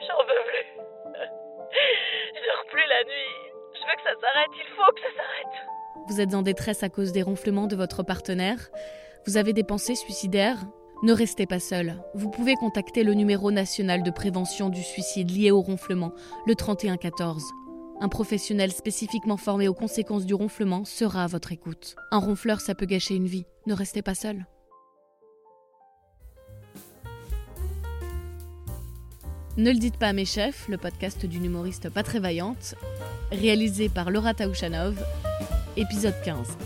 J'en veux plus. Je dors plus la nuit. Je veux que ça s'arrête. Il faut que ça s'arrête. Vous êtes en détresse à cause des ronflements de votre partenaire. Vous avez des pensées suicidaires. Ne restez pas seul. Vous pouvez contacter le numéro national de prévention du suicide lié au ronflement, le 3114. Un professionnel spécifiquement formé aux conséquences du ronflement sera à votre écoute. Un ronfleur, ça peut gâcher une vie. Ne restez pas seul. Ne le dites pas à mes chefs, le podcast d'une humoriste pas très vaillante, réalisé par Laura Taouchanov, épisode 15.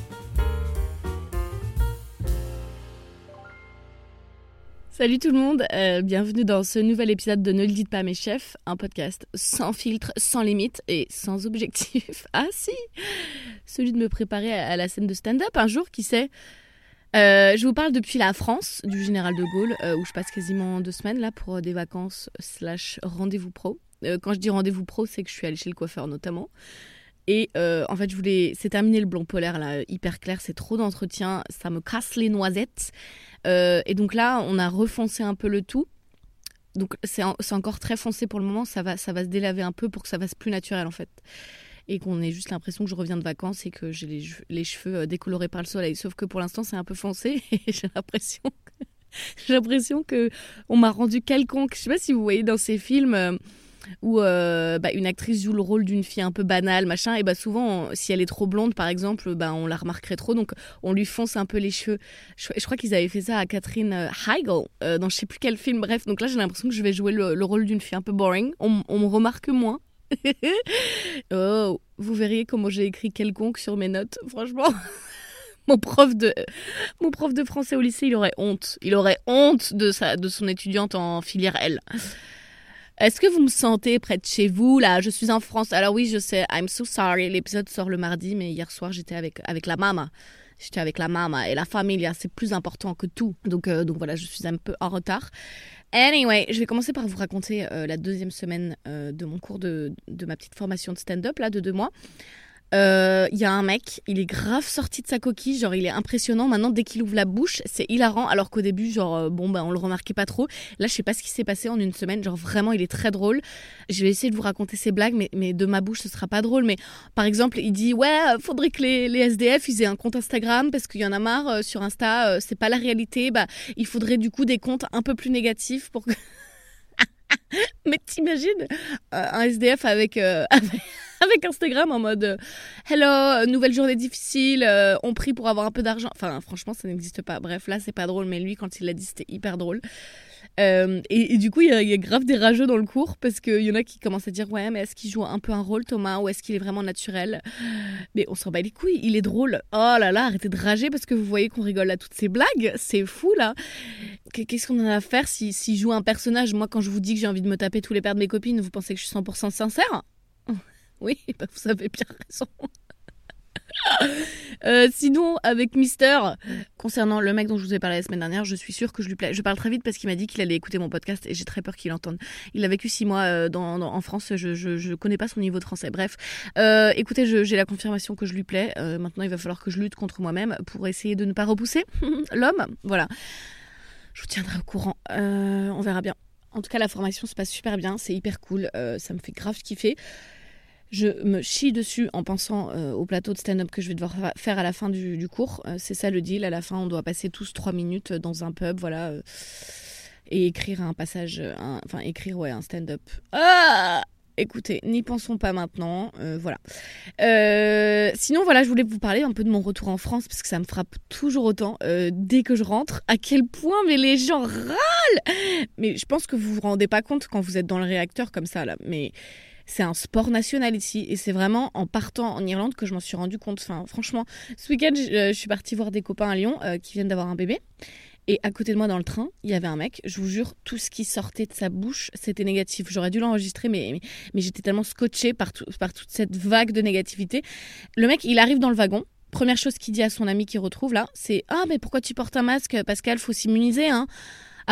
Salut tout le monde, euh, bienvenue dans ce nouvel épisode de Ne le dites pas à mes chefs, un podcast sans filtre, sans limite et sans objectif. Ah si Celui de me préparer à la scène de stand-up un jour, qui sait? Euh, je vous parle depuis la France, du Général de Gaulle, euh, où je passe quasiment deux semaines là pour des vacances slash rendez-vous pro. quand je dis rendez-vous pro, c'est que je suis allée chez le coiffeur notamment. Et en fait, je voulais. C'est terminé le blanc polaire là, hyper clair, c'est trop d'entretien, ça me casse les noisettes. Euh, et donc là, on a refoncé un peu le tout. Donc c'est encore très foncé pour le moment, ça va, ça va se délaver un peu pour que ça fasse plus naturel en fait. Et qu'on ait juste l'impression que je reviens de vacances et que j'ai les, cheveux euh, décolorés par le soleil. Sauf que pour l'instant c'est un peu foncé et j'ai l'impression j'ai l'impression que on m'a rendu quelconque. Je sais pas si vous voyez dans ces films euh, où euh, bah, une actrice joue le rôle d'une fille un peu banale, machin, et bah souvent, si elle est trop blonde, par exemple, bah, on la remarquerait trop, donc on lui fonce un peu les cheveux. Je, crois qu'ils avaient fait ça à Catherine Heigl, dans je sais plus quel film, bref, donc là j'ai l'impression que je vais jouer le, rôle d'une fille un peu boring, on me remarque moins. oh, vous verriez comment j'ai écrit quelconque sur mes notes, franchement. mon prof de mon prof de français au lycée, il aurait honte. Il aurait honte de sa de son étudiante en filière L. Est-ce que vous me sentez près de chez vous Là, je suis en France. Alors oui, je sais, I'm so sorry. L'épisode sort le mardi, mais hier soir, j'étais avec, avec la maman. J'étais avec la maman et la famille, c'est plus important que tout. Donc, euh, donc voilà, je suis un peu en retard. Anyway, je vais commencer par vous raconter euh, la deuxième semaine euh, de mon cours de, de ma petite formation de stand-up, là, de deux mois. Il euh, y a un mec, il est grave sorti de sa coquille, genre il est impressionnant. Maintenant, dès qu'il ouvre la bouche, c'est hilarant. Alors qu'au début, genre euh, bon bah on le remarquait pas trop. Là, je sais pas ce qui s'est passé en une semaine. Genre vraiment, il est très drôle. Je vais essayer de vous raconter ses blagues, mais, mais de ma bouche, ce sera pas drôle. Mais par exemple, il dit ouais, faudrait que les, les SDF ils aient un compte Instagram parce qu'il y en a marre euh, sur Insta, c'est pas la réalité. Bah il faudrait du coup des comptes un peu plus négatifs pour que. mais t'imagines un SDF avec, avec Instagram en mode euh, Hello, euh, nouvelle journée difficile, euh, on prie pour avoir un peu d'argent. Enfin, franchement, ça n'existe pas. Bref, là, c'est pas drôle, mais lui, quand il l'a dit, c'était hyper drôle. Et, du coup, il y, a grave des rageux dans le cours parce qu'il y en a qui commencent à dire Ouais, mais est-ce qu'il joue un peu un rôle, Thomas, ou est-ce qu'il est vraiment naturel? Mais on s'en bat les couilles, il est drôle. Oh là là, arrêtez de rager parce que vous voyez qu'on rigole à toutes ces blagues. C'est fou là. Qu'est-ce qu'on en a à faire s'il si, joue un personnage? Moi, quand je vous dis que j'ai envie de me taper tous les pères de mes copines, vous pensez que je suis 100% sincère? Oui, bah, vous avez bien raison. Euh, sinon, avec Mister, concernant le mec dont je vous ai parlé la semaine dernière, je suis sûre que je lui plais. Je parle très vite parce qu'il m'a dit qu'il allait écouter mon podcast et j'ai très peur qu'il entende. Il a vécu six mois euh, en France, je, je, connais pas son niveau de français. Bref, euh, écoutez, j'ai la confirmation que je lui plais. maintenant, il va falloir que je lutte contre moi-même pour essayer de ne pas repousser l'homme. Voilà. Je vous tiendrai au courant. on verra bien. En tout cas, la formation se passe super bien, c'est hyper cool, ça me fait grave kiffer je me chie dessus en pensant euh, au plateau de stand-up que je vais devoir faire à la fin du, cours. Euh, c'est ça le deal. À la fin, on doit passer tous trois minutes dans un pub, voilà, euh, et écrire un passage, enfin écrire ouais un stand-up. Ah Écoutez, n'y pensons pas maintenant, voilà. sinon, voilà, je voulais vous parler un peu de mon retour en France parce que ça me frappe toujours autant dès que je rentre. À quel point mais les gens râlent. Mais je pense que vous vous rendez pas compte quand vous êtes dans le réacteur comme ça là. Mais c'est un sport national ici. Et c'est vraiment en partant en Irlande que je m'en suis rendu compte. Enfin, franchement, ce week-end, je, euh, suis partie voir des copains à Lyon euh, qui viennent d'avoir un bébé. Et à côté de moi dans le train, il y avait un mec. Je vous jure, tout ce qui sortait de sa bouche, c'était négatif. J'aurais dû l'enregistrer, mais, mais, j'étais tellement scotchée par, par toute cette vague de négativité. Le mec, il arrive dans le wagon. Première chose qu'il dit à son ami qui retrouve là, c'est Ah, mais pourquoi tu portes un masque Pascal, faut s'immuniser, hein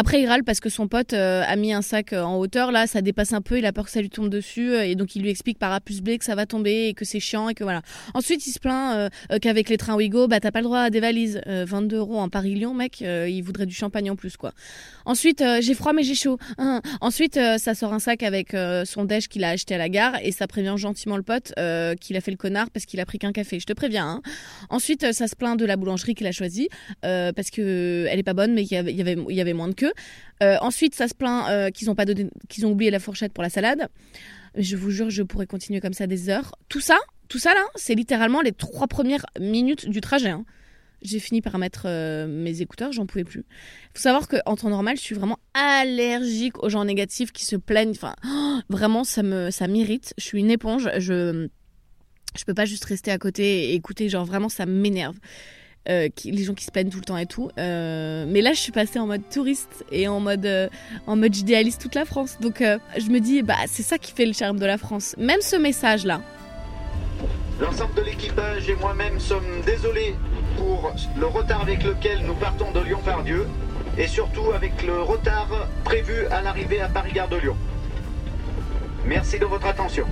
Après, il râle parce que son pote euh, a mis un sac euh, en hauteur. Là, ça dépasse un peu. Il a peur que ça lui tombe dessus. euh, et donc, il lui explique par A plus B que ça va tomber et que c'est chiant et que voilà. Ensuite, il se plaint euh, euh, qu'avec les trains Ouigo, bah, t'as pas le droit à des valises. Euh, 22 euros en Paris-Lyon, mec. il voudrait du champagne en plus, quoi. Ensuite, j'ai froid mais j'ai chaud. Hein. Ensuite, euh, ça sort un sac avec son déj qu'il a acheté à la gare et ça prévient gentiment le pote qu'il a fait le connard parce qu'il a pris qu'un café. Je te préviens. Hein. Ensuite, ça se plaint de la boulangerie qu'il a choisie parce que euh, elle est pas bonne mais il y avait, y avait moins de queue. Euh, ensuite, ça se plaint euh, qu'ils ont ont oublié la fourchette pour la salade. Je vous jure, je pourrais continuer comme ça des heures. Tout ça, tout ça là, c'est littéralement les trois premières minutes du trajet. hein. J'ai fini par mettre euh, mes écouteurs, j'en pouvais plus. Faut savoir qu'en temps normal, je suis vraiment allergique aux gens négatifs qui se plaignent. Enfin, vraiment, ça ça m'irrite. Je suis une éponge. Je, je peux pas juste rester à côté et écouter. Genre vraiment, ça m'énerve. Euh, qui- les gens qui se plaignent tout le temps et tout. Euh, mais là, je suis passée en mode touriste et en mode, euh, en mode j'idéalise toute la France. Donc, je me dis, bah, c'est ça qui fait le charme de la France. Même ce message-là. L'ensemble de l'équipage et moi-même sommes désolés pour le retard avec lequel nous partons de Lyon-Pardieu et surtout avec le retard prévu à l'arrivée à Paris-Gare de Lyon. Merci de votre attention.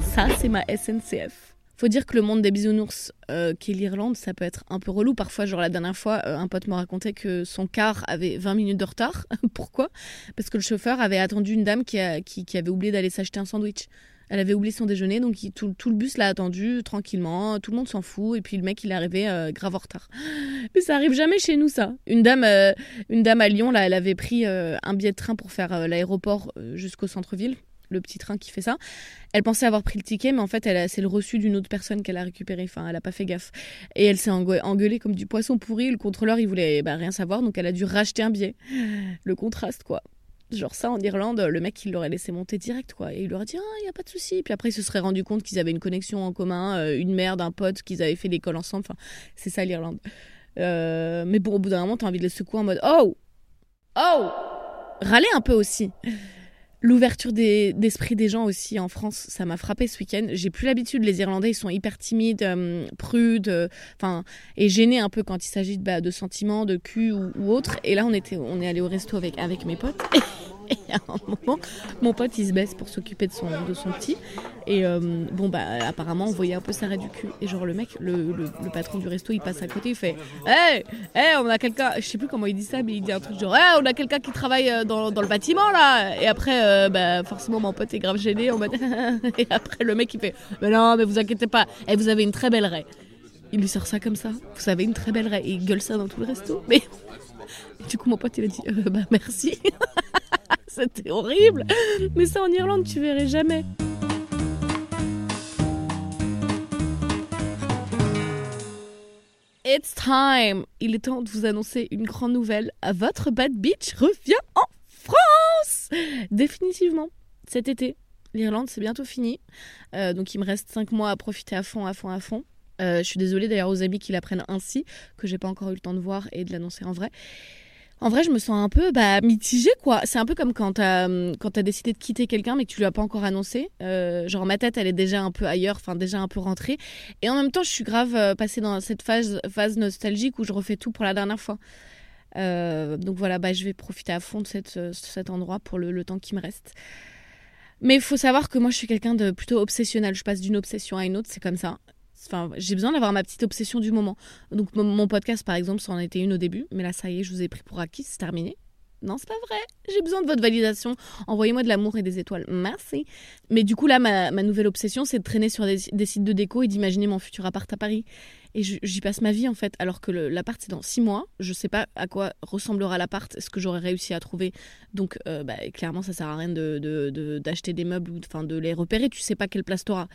Ça, c'est ma SNCF. Faut dire que le monde des bisounours, euh, qui est l'Irlande, ça peut être un peu relou. Parfois, genre la dernière fois, euh, un pote me racontait que son car avait 20 minutes de retard. Pourquoi? Parce que le chauffeur avait attendu une dame qui, qui, avait oublié d'aller s'acheter un sandwich. Elle avait oublié son déjeuner, donc tout, le bus l'a attendu tranquillement. Tout le monde s'en fout, et puis le mec, il est arrivé euh, grave en retard. Mais ça arrive jamais chez nous, ça. Une dame, euh, une dame à Lyon, là, elle avait pris un billet de train pour faire l'aéroport jusqu'au centre-ville, le petit train qui fait ça. Elle pensait avoir pris le ticket, mais en fait, c'est le reçu d'une autre personne qu'elle a récupéré. Enfin, elle a pas fait gaffe. Et elle s'est engue- engueulée comme du poisson pourri. Le contrôleur, il voulait bah, rien savoir, donc elle a dû racheter un billet. Le contraste, quoi. Genre ça, en Irlande, le mec, il l'aurait laissé monter direct, quoi. Et il lui aurait dit, ah, il y a pas de souci. Puis après, il se serait rendu compte qu'ils avaient une connexion en commun, euh, une mère d'un pote, qu'ils avaient fait l'école ensemble. Enfin, c'est ça, l'Irlande. Euh, mais bon, au bout d'un moment, t'as envie de les secouer en mode, oh Oh Râler un peu aussi. L'ouverture des- d'esprit des gens aussi en France, ça m'a frappé ce week-end. J'ai plus l'habitude, les Irlandais, ils sont hyper timides, euh, prudes, euh, enfin, et gênés un peu quand il s'agit de, bah, de sentiments, de cul ou, autre. Et là, on était, on est allé au resto avec mes potes. Et à un moment, mon pote, il se baisse pour s'occuper de son, de son petit. Et euh, bon, bah, apparemment, on voyait un peu s'arrêt du cul. Et genre, le mec, le, le, patron du resto, il passe à côté, il fait Hey, hey, on a quelqu'un, je sais plus comment il dit ça, mais il dit un truc genre Hey, on a quelqu'un qui travaille euh, dans, dans le bâtiment là. Et après, euh, bah, forcément, mon pote est grave gêné. En mode Et après, le mec, il fait Mais non, mais vous inquiétez pas, et vous avez une très belle raie. Il lui sort ça comme ça. Vous avez une très belle raie. Et il gueule ça dans tout le resto. Mais du coup, mon pote, il a dit Bah, merci. C'était horrible. Mais ça, en Irlande, tu verrais jamais. It's time! Il est temps de vous annoncer une grande nouvelle. Votre Bad Beach revient en France! Définitivement. Cet été. L'Irlande, c'est bientôt fini. Euh, donc, il me reste 5 mois à profiter à fond, à fond, à fond. Euh, je suis désolée d'ailleurs aux amis qui l'apprennent ainsi, que j'ai pas encore eu le temps de voir et de l'annoncer en vrai. En vrai, je me sens un peu bah, mitigée, quoi. C'est un peu comme quand t'as hum, quand décidé de quitter quelqu'un, mais que tu lui as pas encore annoncé. Euh, genre, ma tête, elle est déjà un peu ailleurs, enfin, déjà un peu rentrée. Et en même temps, je suis grave euh, passée dans cette phase, phase nostalgique où je refais tout pour la dernière fois. Euh, donc voilà, bah, je vais profiter à fond de euh, cet endroit pour le, le temps qui me reste. Mais il faut savoir que moi, je suis quelqu'un de plutôt obsessionnel. Je passe d'une obsession à une autre, c'est comme ça. Enfin, j'ai besoin d'avoir ma petite obsession du moment. Donc mon, podcast, par exemple, ça en était une au début, mais là, ça y est, je vous ai pris pour acquis, c'est terminé. Non, c'est pas vrai. J'ai besoin de votre validation. Envoyez-moi de l'amour et des étoiles. Merci. Mais du coup, là, ma, nouvelle obsession, c'est de traîner sur des, sites de déco et d'imaginer mon futur appart à Paris. Et j'y passe ma vie, en fait. Alors que l'appart, c'est dans six mois. Je sais pas à quoi ressemblera l'appart, ce que j'aurais réussi à trouver. Donc, euh, bah, clairement, ça sert à rien de- de- de- d'acheter des meubles ou de, de les repérer. Tu sais pas quelle place t'auras.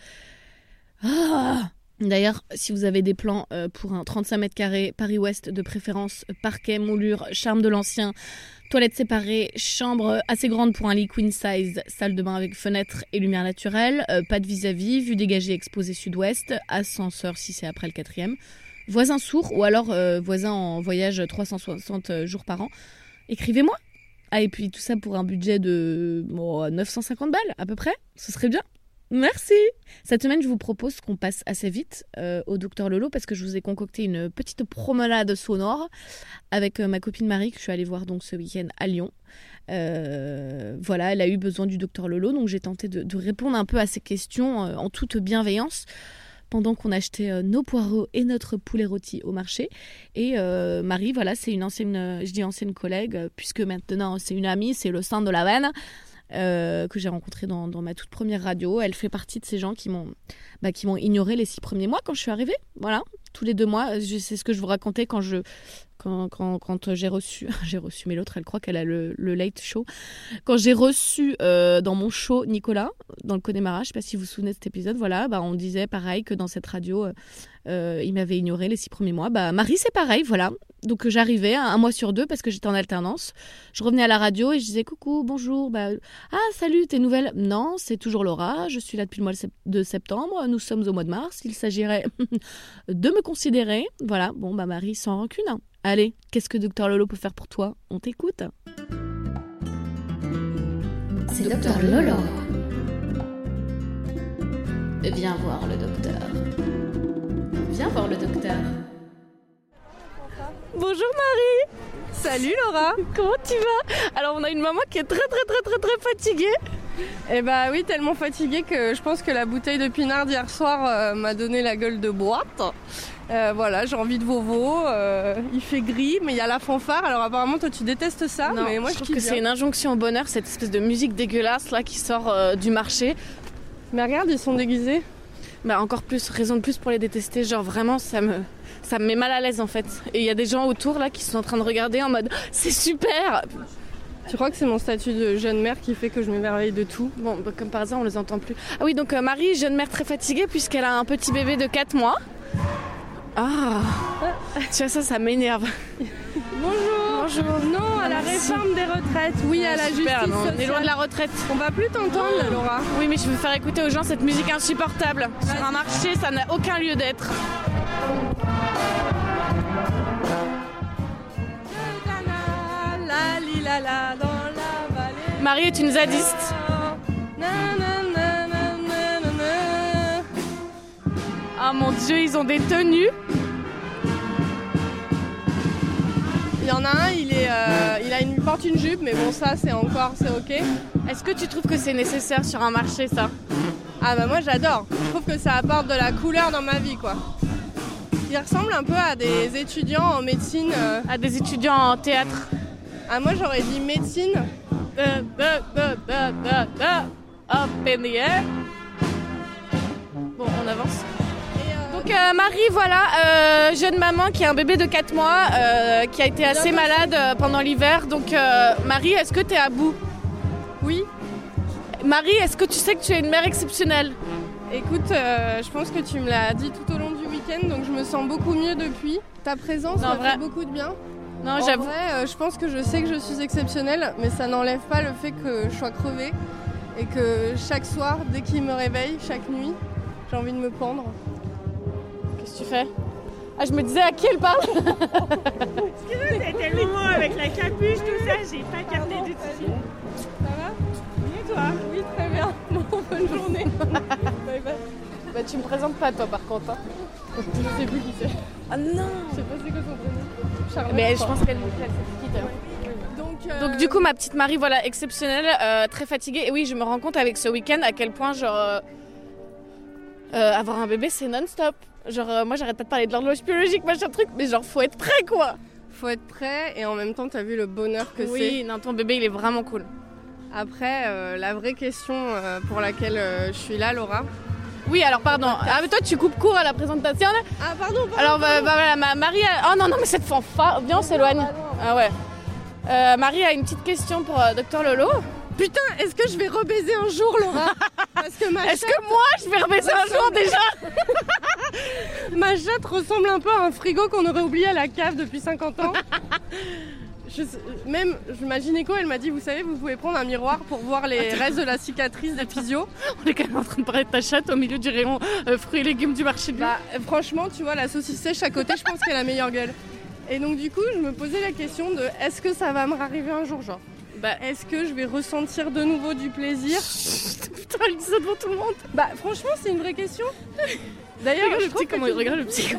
Ah D'ailleurs, si vous avez des plans euh, pour un 35 mètres carrés, Paris-Ouest de préférence, parquet, moulure, charme de l'ancien, toilettes séparées, chambre assez grande pour un lit queen size, salle de bain avec fenêtre et lumière naturelle, euh, pas de vis-à-vis, vue dégagée exposée sud-ouest, ascenseur si c'est après le quatrième, voisin sourd ou alors euh, voisin en voyage 360 jours par an, écrivez-moi. Ah et puis tout ça pour un budget de bon, 950 balles à peu près, ce serait bien. Merci. Cette semaine, je vous propose qu'on passe assez vite euh, au docteur Lolo parce que je vous ai concocté une petite promenade sonore avec euh, ma copine Marie que je suis allée voir donc ce week-end à Lyon. Euh, voilà, elle a eu besoin du docteur Lolo, donc j'ai tenté de, répondre un peu à ses questions en toute bienveillance pendant qu'on achetait nos poireaux et notre poulet rôti au marché. Et Marie, voilà, c'est une ancienne, je dis ancienne collègue, puisque maintenant c'est une amie, c'est le sein de la veine. Euh, que j'ai rencontré dans, ma toute première radio. Elle fait partie de ces gens qui m'ont bah, qui m'ont ignoré les six premiers mois quand je suis arrivée. Voilà, tous les deux mois. Je- C'est ce que je vous racontais quand je quand, quand, quand j'ai reçu j'ai reçu mais l'autre elle croit qu'elle a le, late show quand j'ai reçu euh, dans mon show Nicolas dans le Connemara je sais pas si vous vous souvenez de cet épisode voilà bah on disait pareil que dans cette radio euh, euh, il m'avait ignoré les six premiers mois. Bah Marie c'est pareil voilà. Donc euh, j'arrivais un, mois sur deux parce que j'étais en alternance. Je revenais à la radio et je disais coucou bonjour bah ah salut tes nouvelles non c'est toujours Laura. Je suis là depuis le mois de septembre. Nous sommes au mois de mars. Il s'agirait de me considérer. Voilà. Bon bah Marie sans rancune hein. Allez, qu'est-ce que Docteur Lolo peut faire pour toi? On t'écoute. C'est Docteur Lolo. Viens voir le docteur. Viens voir le docteur. Bonjour Marie Salut Laura Comment tu vas? Alors on a une maman qui est très très très très très fatiguée. Eh bah oui, tellement fatiguée que je pense que la bouteille de pinard d'hier soir euh, m'a donné la gueule de boîte. Euh, voilà, j'ai envie de Vovo, euh, il fait gris, mais il y a la fanfare. Alors apparemment toi tu détestes ça, non, mais moi je je, trouve que c'est une injonction au bonheur, cette espèce de musique dégueulasse là qui sort euh, du marché. Mais regarde, ils sont déguisés. Bah encore plus, raison de plus pour les détester. Genre vraiment ça me ça me met mal à l'aise en fait. Et il y a des gens autour là qui sont en train de regarder en mode c'est super. Tu crois que c'est mon statut de jeune mère qui fait que je m'émerveille de tout? Bon, bah, comme par hasard on les entend plus. Ah oui donc euh, Marie, jeune mère très fatiguée puisqu'elle a un petit bébé de 4 mois. Ah, tu vois ça, ça m'énerve. Bonjour Bonjour. Non à la réforme des retraites, oui à la Super, justice non, on est sociale. loin de la retraite. On va plus t'entendre là, Laura. Oui, mais je veux faire écouter aux gens cette musique insupportable. Sur un marché, ça n'a aucun lieu d'être. Marie est une zadiste. Ah mon dieu, ils ont des tenues. Il y en a un, il, est, euh, il a une, porte une jupe, mais bon, ça, c'est encore, c'est ok. Est-ce que tu trouves que c'est nécessaire sur un marché, ça Ah bah moi, j'adore. Je trouve que ça apporte de la couleur dans ma vie, quoi. Il ressemble un peu à des étudiants en médecine. euh. À des étudiants en théâtre. Ah, moi, j'aurais dit médecine. Da, da, da, da, da, da. Up in the air. Bon, on avance. Euh, Donc Marie, voilà, euh, jeune maman qui a un bébé de 4 mois, euh, qui a été assez malade pendant l'hiver. Donc Marie, est-ce que tu es à bout? Oui, Marie, est-ce que tu sais que tu es une mère exceptionnelle? Écoute, je pense que tu me l'as dit tout au long du week-end, donc je me sens beaucoup mieux depuis. Ta présence m'a vrai. fait beaucoup de bien. Non, En j'avoue. vrai, je pense que je sais que je suis exceptionnelle, mais ça n'enlève pas le fait que je sois crevée et que chaque soir, dès qu'il me réveille, chaque nuit, j'ai envie de me pendre. Tu fais? Ah, je me disais à qui elle parle? C'était le moment avec la capuche, tout ça, j'ai pas capté du tout. Ça va? Et toi? Oui, très bien. Bon, bonne journée. bye bye. Bah tu me présentes pas toi par contre. hein. Je sais plus qui c'est. Ah non Je sais pas c'est quoi son prénom. Charlotte. Mais je pense qu'elle elle s'est quitte. Donc, euh, Donc du coup ma petite Marie voilà exceptionnelle, euh, très fatiguée et oui je me rends compte avec ce week-end à quel point genre euh, euh, avoir un bébé c'est non-stop. Genre euh, moi j'arrête pas de parler de l'horloge biologique machin truc mais genre faut être prêt quoi. faut être prêt et en même temps, t'as vu le bonheur que oui non ton bébé il est vraiment cool. c'est. Après, euh, la vraie question euh, pour laquelle je suis là, Laura. Oui alors pardon. Ah mais toi tu coupes court à la présentation là. Ah, pardon, pardon. Alors bah, bah, voilà ma Marie a... oh non non mais cette fanfare viens on s'éloigne. Ah ouais. Euh, Marie a une petite question pour Docteur Lolo. Putain, est-ce que je vais rebaiser un jour, Laura Parce que ma Est-ce que moi je vais rebaiser un jour déjà Ma chatte ressemble un peu à un frigo qu'on aurait oublié à la cave depuis 50 ans. Je même, je Nico, elle m'a dit, vous savez, vous pouvez prendre un miroir pour voir les restes de la cicatrice des physio. On est quand même en train de parler de ta chatte au milieu du rayon euh, fruits et légumes du marché de. Bah, euh, franchement, tu vois, la saucisse sèche à côté, je pense qu'elle a la meilleure gueule. Et donc, du coup, je me posais la question de, est-ce que ça va me arriver un jour, genre? Bah, Est-ce que je vais ressentir de nouveau du plaisir putain, elle dit ça devant tout le monde. Bah franchement c'est une vraie question. D'ailleurs, je petit comment il regarde le petit.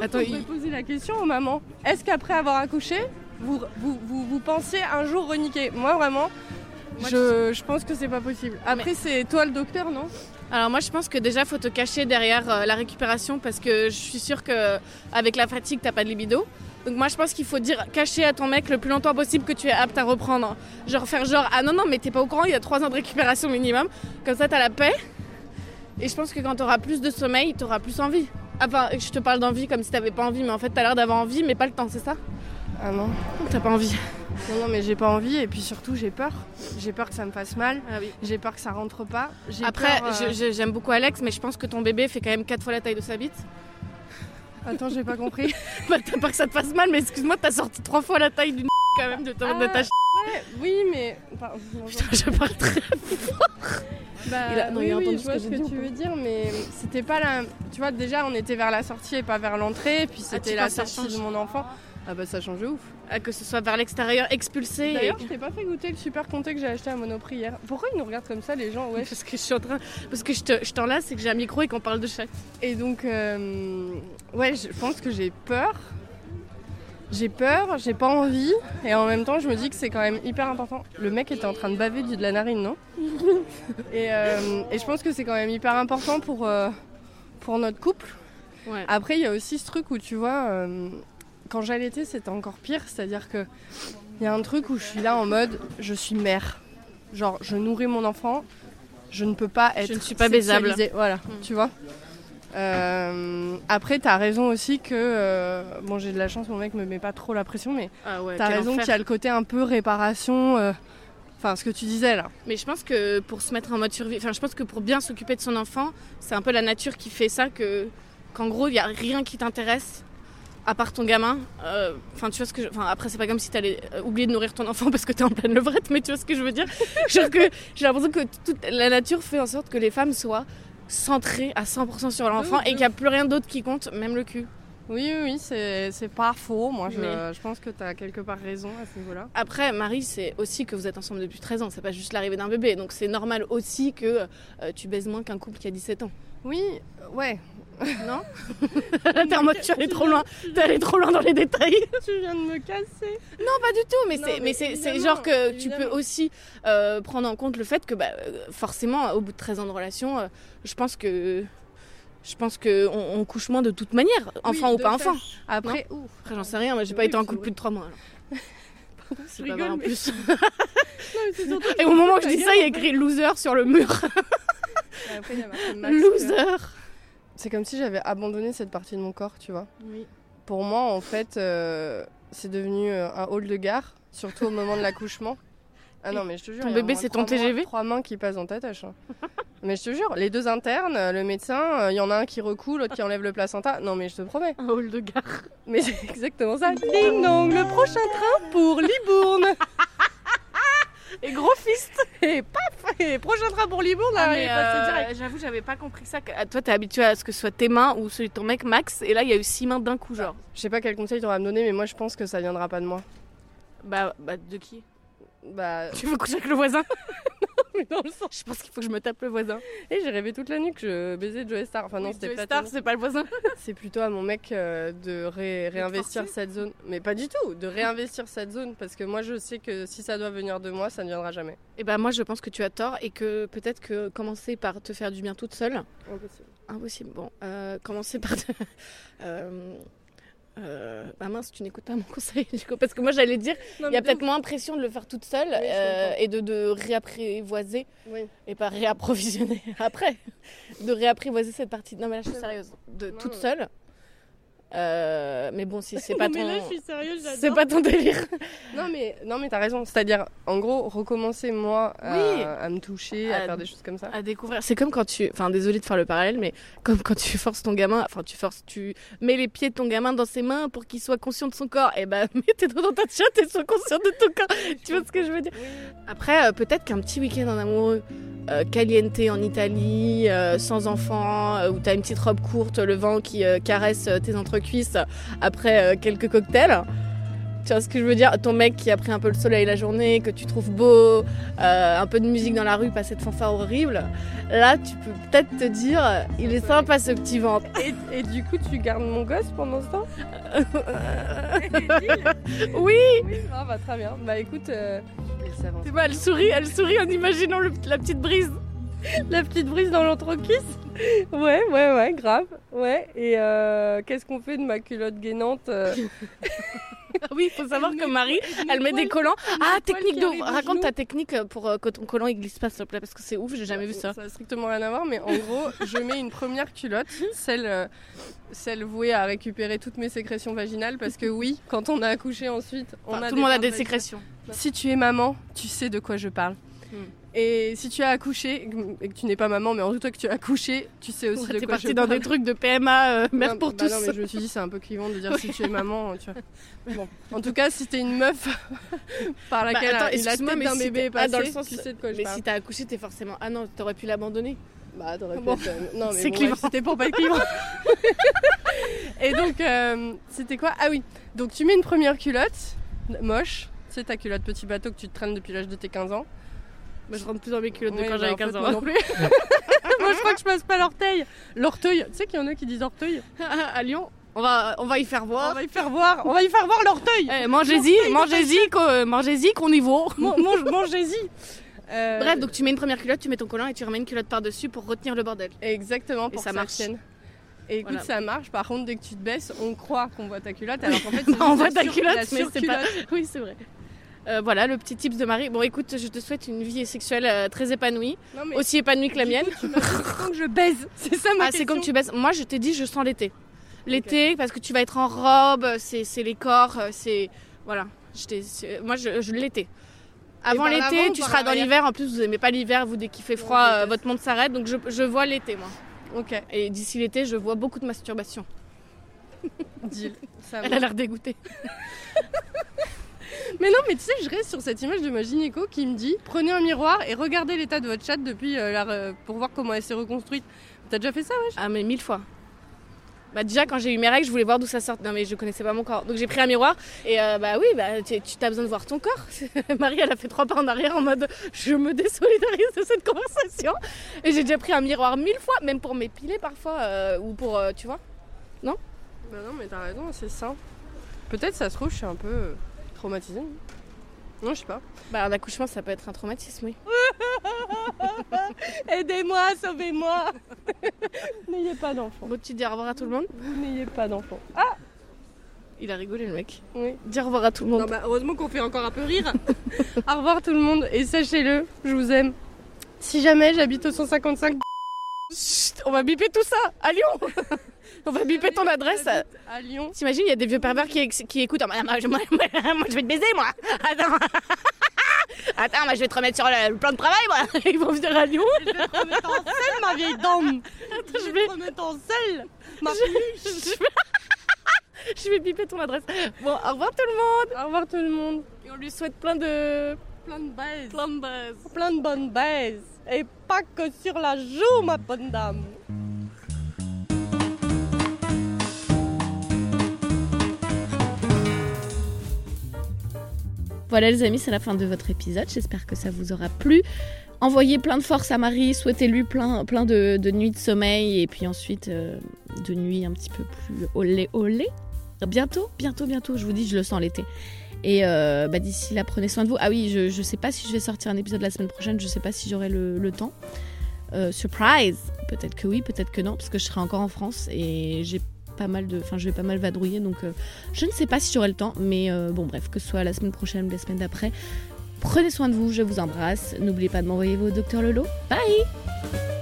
Attends, il- poser la question aux mamans. Est-ce qu'après avoir accouché, vous, vous, vous, vous pensiez un jour reniquer? Moi vraiment, Moi, je, je pense que c'est pas possible. Après c'est toi le docteur, non? Alors moi je pense que déjà faut te cacher derrière euh, la récupération parce que je suis sûre que avec la fatigue t'as pas de libido. Donc moi je pense qu'il faut dire cacher à ton mec le plus longtemps possible que tu es apte à reprendre. Genre faire genre ah non non mais t'es pas au courant il y a 3 ans de récupération minimum. Comme ça t'as la paix. Et je pense que quand t'auras plus de sommeil t'auras plus envie. Enfin je te parle d'envie comme si t'avais pas envie mais en fait t'as l'air d'avoir envie mais pas le temps c'est ça? Ah non. T'as pas envie. Non, non, mais j'ai pas envie et puis surtout j'ai peur. J'ai peur que ça me fasse mal. Ah oui. J'ai peur que ça rentre pas. Après peur, euh, j'aime beaucoup Alex mais je pense que ton bébé fait quand même 4 fois la taille de sa bite. Attends, j'ai pas compris. Bah, t'as peur que ça te fasse mal, mais excuse-moi, t'as sorti trois fois la taille d'une quand même de ta, de ta Ouais, oui, mais. Enfin. Putain, je parle très. Bah, Il a- non, oui, il a oui, je vois ce que tu veux dire, mais c'était pas la. Tu vois, déjà, on était vers la sortie et pas vers l'entrée, et puis Ah, c'était la sortie de mon enfant. Ah bah ça change de ouf. Ah, que ce soit vers l'extérieur, expulsé. et- D'ailleurs, je t'ai pas fait goûter le super comté que j'ai acheté à Monoprix hier. Pourquoi ils nous regardent comme ça, les gens Ouais? Parce que je suis en train. Parce que je te- je t'enlace et que j'ai un micro et qu'on parle de chat. Et donc, euh, ouais, je pense que j'ai peur. J'ai peur, j'ai pas envie, et en même temps, je me dis que c'est quand même hyper important. Le mec était en train de baver du de la narine, non? Et, euh, et je pense que c'est quand même hyper important pour, euh, pour notre couple. Ouais. Après, il y a aussi ce truc où tu vois, quand j'allaitais, c'était encore pire. C'est-à-dire que il y a un truc où je suis là en mode, je suis mère. Genre, je nourris mon enfant, je ne peux pas être. ne suis pas baisable. Voilà, tu vois. Euh, après, t'as raison aussi que. euh, bon, j'ai de la chance, mon mec me met pas trop la pression, mais Ah ouais, t'as raison qu'il y a le côté un peu réparation. euh, Enfin, ce que tu disais là. Mais je pense que pour se mettre en mode survie, enfin, je pense que pour bien s'occuper de son enfant, c'est un peu la nature qui fait ça, que qu'en gros, il y a rien qui t'intéresse à part ton gamin. Euh, Enfin, tu vois ce que. Enfin, après, c'est pas comme si t'allais euh, oublier de nourrir ton enfant parce que t'es en pleine levrette, mais tu vois ce que je veux dire? Genre que j'ai l'impression que toute la nature fait en sorte que les femmes soient centrées à 100% sur l'enfant et qu'il n'y a plus rien d'autre qui compte, même le cul. Oui, oui, oui, c'est c'est pas faux. Moi, je, Mais- je pense que t'as quelque part raison à ce niveau-là. Après, Marie, c'est aussi que vous êtes ensemble depuis 13 ans, c'est pas juste l'arrivée d'un bébé, donc c'est normal aussi que euh, tu baises moins qu'un couple qui a 17 ans. Oui, ouais. Non T'es en mode, tu es allé trop loin, t'es allé trop loin dans les détails. tu viens de me casser. Non, pas du tout, mais c'est, mais mais c'est, c'est évidemment, genre que tu peux aussi euh, prendre en compte le fait que, bah, euh, forcément, au bout de 13 ans de relation, euh, je pense que. Je pense qu'on on couche moins de toute manière, enfant Oui, ou pas fait. enfant. Après, ouf. Après, j'en sais rien, mais j'ai pas été en couple plus de 3 mois. alors. C'est pas vrai en mais- plus. Non, mais Et au moment où je dis ça, il y a écrit loser sur le mur. fait. Après, il y a marqué Max, Loser. C'est comme si j'avais abandonné cette partie de mon corps, tu vois. Oui. Pour moi, en fait, euh, c'est devenu euh, un hall de gare, surtout au moment de l'accouchement. Ah non, mais je te jure. Ton bébé, c'est ton TGV? mains- Trois mains qui passent dans ta tâche. hein. mais je te jure, les deux internes, euh, le médecin, il y en a un qui recoule, l'autre qui enlève le placenta. Non, mais je te promets. Un hall de gare. Mais c'est exactement ça. Ding dong, le prochain train pour Libourne. Prochain train pour Libourne, là, Ah, euh, j'avoue, j'avais pas compris ça. que- ah, Toi, t'es habitué à ce que ce soit tes mains ou celui de ton mec Max, et là, il y a eu six mains d'un coup, genre. Je sais pas quel conseil t'auras à me donner, mais moi je pense que ça viendra pas de moi. Bah, bah de qui? Bah, Tu veux coucher avec le voisin? mais dans le sens. Je pense qu'il faut que je me tape le voisin. Et j'ai rêvé toute la nuit que je baisais Joe Star. Enfin, non, Oui, c'était pas Star, c'est pas le voisin. C'est plutôt à mon mec euh, de ré- réinvestir cette zone. Mais pas du tout, de réinvestir cette zone parce que moi je sais que si ça doit venir de moi, ça ne viendra jamais. Et bah, moi, je pense que tu as tort et que peut-être que commencer par te faire du bien toute seule. Impossible. Bon, euh, commencer par. te- euh, euh, bah mince, tu n'écoutes pas mon conseil, du coup, parce que moi j'allais dire, il y a peut-être moins pression de le faire toute seule euh, et de, de réapprivoiser Oui. et pas réapprovisionner après, de réapprivoiser cette partie. Non mais là je suis sérieuse, de Non, toute seule. Euh, mais bon, si c'est pas ton, c'est pas ton délire. Non mais non mais t'as raison. C'est-à-dire, en gros, recommencer moi à, Oui. à me toucher, à À- faire des choses comme ça. à découvrir. C'est comme quand tu, enfin désolé de faire le parallèle, mais comme quand tu forces ton gamin, enfin tu forces, tu mets les pieds de ton gamin dans ses mains pour qu'il soit conscient de son corps. Et ben mets tes doigts dans ta chatte et sois conscient de ton corps. tu vois ce que je veux dire? Après, euh, peut-être qu'un petit week-end en amoureux, euh, caliente en Italie, euh, sans enfant, où t'as une petite robe courte, le vent qui caresse tes entrecuisses après euh, quelques cocktails. Tu vois ce que je veux dire? Ton mec qui a pris un peu le soleil la journée, que tu trouves beau, euh, un peu de musique dans la rue, pas cette fanfare horrible. Là, tu peux peut-être te dire, il est sympa ce petit ventre. Et, et du coup, tu gardes mon gosse pendant ce temps? Oui Oui, ah bah très bien. Bah écoute, euh, Tu vois, elle sourit, elle sourit en imaginant le- la petite brise. La petite brise dans l'entrecuisse. Ouais, ouais, ouais, grave. Ouais. Et euh, qu'est-ce qu'on fait de ma culotte gainante euh, oui, il faut savoir que Marie, elle met des collants. Ah, technique de Raconte ta technique pour euh, que ton collant il glisse pas, s'il te plaît, parce que c'est ouf, j'ai jamais vu ça. Ça a strictement rien à voir, mais en gros, je mets une première culotte, celle, celle vouée à récupérer toutes mes sécrétions vaginales, parce que oui, quand on a accouché ensuite, on a tout le monde a des sécrétions. Si tu es maman, tu sais de quoi je parle. Hmm. Et si tu as accouché, et que tu n'es pas maman, mais en tout cas que tu as accouché, tu sais aussi de T'es quoi je parti dans parle. des trucs de PMA, euh, mère Non, pour bah tous. non, mais je me suis dit, c'est un peu clivant de dire si tu es maman, tu vois. Bon. En tout cas, si t'es une meuf par laquelle Bah, attends, la tête d'un si bébé t'es- est passée, ah, dans le sens- tu sais de quoi je Mais parle. si t'as accouché, t'es forcément. Ah non, t'aurais pu l'abandonner. Bah, t'aurais pu Bon. être, euh, Non, mais C'est bon, clivant. ouais, c'était pour pas être clivant. Et donc, euh, c'était quoi? Ah oui, donc tu mets une première culotte, moche. C'est ta culotte petit bateau que tu te traînes depuis l'âge de tes 15 ans. Moi, je rentre plus dans mes culottes de Oui, quand bah, j'avais en fait, 15 Moi ans. non plus. moi, je crois que je passe pas l'orteil. L'orteil, tu sais qu'il y en a qui disent orteil à Lyon, on va, on va y faire On voir. va y faire voir, on va y faire voir l'orteil Eh, mangez-y, mangez-y, euh, mangez-y qu'on y vaut. Mange- Mangez-y Euh, Bref, donc tu mets une première culotte, tu mets ton collant et tu remets une culotte par-dessus pour retenir le bordel. Exactement, pour ça que marche. tienne. Et écoute, Voilà. ça marche. Par contre, dès que tu te baisses, on croit qu'on voit ta culotte, alors qu'en fait, on voit ta culotte, la mais c'est pas. surculotte. Oui, c'est vrai. Euh, voilà le petit tips de Marie. Bon, écoute, je te souhaite une vie sexuelle euh, très épanouie, Non, mais aussi épanouie que la mienne. coup, tu dit que je baise. C'est ça ma Ah, c'est comme tu baisses. Moi, je t'ai dit, je sens l'été. L'été, parce que tu vas être en robe, c'est c'est les corps, euh, c'est. Voilà. Je Moi, je, je l'été. Avant par l'été, tu seras dans l'hiver. En plus, vous aimez pas l'hiver, vous, dès qu'il fait froid, euh, votre monde s'arrête. Donc, je, je vois l'été, moi. Ok, Et d'ici l'été, je vois beaucoup de masturbation. deal. Ça Elle a l'air dégoûtée. Mais non, mais tu sais, je reste sur cette image de ma gynéco qui me dit prenez un miroir et regardez l'état de votre chatte depuis euh, la re- pour voir comment elle s'est reconstruite. T'as déjà fait ça, ouais Ah, mais mille fois. Bah déjà quand j'ai eu mes règles, je voulais voir d'où ça sort. Non mais je connaissais pas mon corps. Donc j'ai pris un miroir et euh, bah oui, bah tu tu as besoin de voir ton corps. Marie elle a fait trois pas en arrière en mode je me désolidarise de cette conversation. Et j'ai déjà pris un miroir mille fois, même pour m'épiler parfois euh, ou pour euh, tu vois. Bah non, mais t'as raison, c'est sain. Peut-être ça se trouve, je suis un peu traumatisée. Non, je sais pas. Bah un accouchement ça peut être un traumatisme oui. Aidez-moi, sauvez-moi N'ayez pas d'enfant. Bon tu dis au revoir à tout le monde. Vous n'ayez pas d'enfant. Il a rigolé le mec. Oui. Dis au revoir à tout le monde. Non, bah, heureusement qu'on fait encore un peu rire. Au revoir tout le monde et sachez-le, je vous aime. Si jamais j'habite au 155 Chut, on va biper tout ça à Lyon. On va biper ton adresse. à Lyon, T'imagines, il y a des vieux pervers qui, qui écoutent. Ah, moi, je- moi, moi, moi, je vais te baiser, moi. Attends. Attends, moi, je vais te remettre sur le, le plan de travail, moi. Ils vont venir à Lyon. je vais te remettre en selle, ma vieille dame. je Je vais- vais te remettre en selle, ma Je, je vais... je vais biper ton adresse. Bon, au revoir tout le monde. Au revoir tout le monde. Et on lui souhaite plein de. Plein de baises. plein de buzz. Plein de bonnes baises. Et pas que sur la joue, ma bonne dame. Voilà les amis, c'est la fin de votre épisode. J'espère que ça vous aura plu. Envoyez plein de force à Marie, souhaitez-lui plein, plein de, nuits de sommeil et puis ensuite euh, de nuits un petit peu plus olé olé. Bientôt, bientôt, bientôt, je vous dis, je le sens l'été. Et euh, bah, d'ici là, prenez soin de vous. Ah oui, je, je sais pas si je vais sortir un épisode la semaine prochaine, je sais pas si j'aurai le, le temps. Euh, surprise Peut-être que oui, peut-être que non, parce que je serai encore en France et j'ai pas mal de. Enfin, je vais pas mal vadrouiller donc. euh, je ne sais pas si j'aurai le temps, mais euh, bon, bref, que ce soit la semaine prochaine ou la semaine d'après, prenez soin de vous, je vous embrasse. N'oubliez pas de m'envoyer vos docteurs Lolo. Bye